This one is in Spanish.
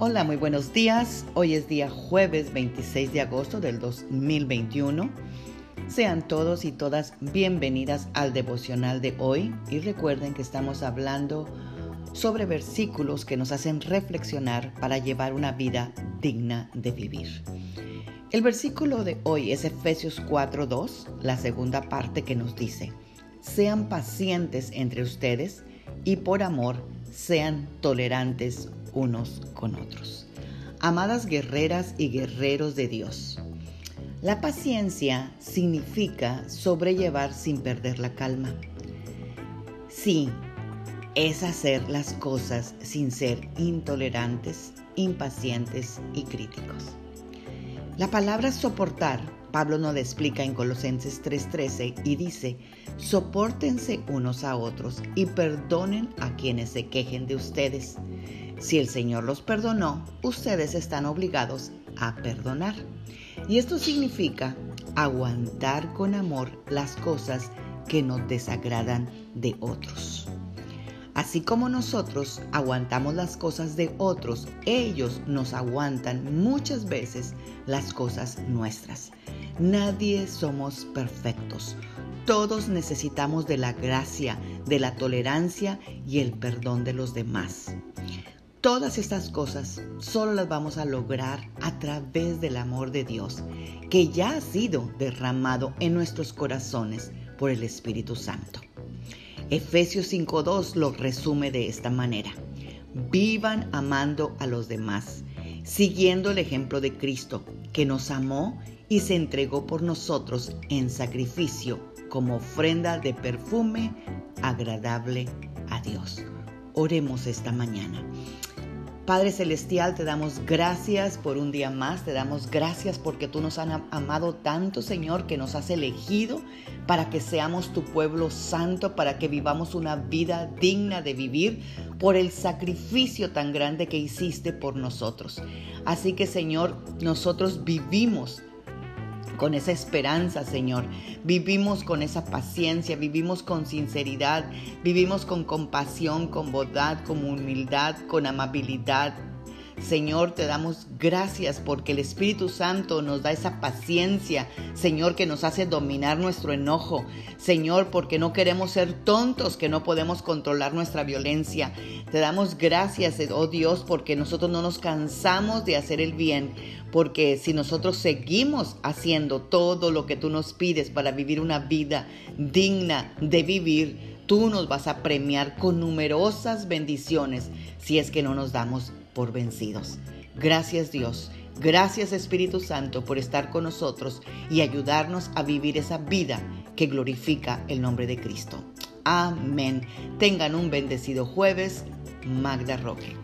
Hola, muy buenos días. Hoy es día jueves 26 de agosto del 2021. Sean todos y todas bienvenidas al devocional de hoy y recuerden que estamos hablando sobre versículos que nos hacen reflexionar para llevar una vida digna de vivir. El versículo de hoy es Efesios 4.2, la segunda parte que nos dice, sean pacientes entre ustedes y por amor sean tolerantes unos con otros. Amadas guerreras y guerreros de Dios, la paciencia significa sobrellevar sin perder la calma. Sí, es hacer las cosas sin ser intolerantes, impacientes y críticos. La palabra soportar, Pablo nos explica en Colosenses 3:13 y dice, soportense unos a otros y perdonen a quienes se quejen de ustedes. Si el Señor los perdonó, ustedes están obligados a perdonar. Y esto significa aguantar con amor las cosas que nos desagradan de otros. Así como nosotros aguantamos las cosas de otros, ellos nos aguantan muchas veces las cosas nuestras. Nadie somos perfectos. Todos necesitamos de la gracia, de la tolerancia y el perdón de los demás. Todas estas cosas solo las vamos a lograr a través del amor de Dios, que ya ha sido derramado en nuestros corazones por el Espíritu Santo. Efesios 5.2 lo resume de esta manera. Vivan amando a los demás, siguiendo el ejemplo de Cristo, que nos amó y se entregó por nosotros en sacrificio como ofrenda de perfume agradable a Dios. Oremos esta mañana. Padre Celestial, te damos gracias por un día más, te damos gracias porque tú nos has amado tanto, Señor, que nos has elegido para que seamos tu pueblo santo, para que vivamos una vida digna de vivir por el sacrificio tan grande que hiciste por nosotros. Así que, Señor, nosotros vivimos con esa esperanza, Señor. Vivimos con esa paciencia, vivimos con sinceridad, vivimos con compasión, con bondad, con humildad, con amabilidad, Señor, te damos gracias porque el Espíritu Santo nos da esa paciencia, Señor, que nos hace dominar nuestro enojo. Señor, porque no queremos ser tontos, que no podemos controlar nuestra violencia. Te damos gracias, oh Dios, porque nosotros no nos cansamos de hacer el bien, porque si nosotros seguimos haciendo todo lo que tú nos pides para vivir una vida digna de vivir, tú nos vas a premiar con numerosas bendiciones si es que no nos damos por vencidos. Gracias Dios, gracias Espíritu Santo por estar con nosotros y ayudarnos a vivir esa vida que glorifica el nombre de Cristo. Amén. Tengan un bendecido jueves. Magda Roque.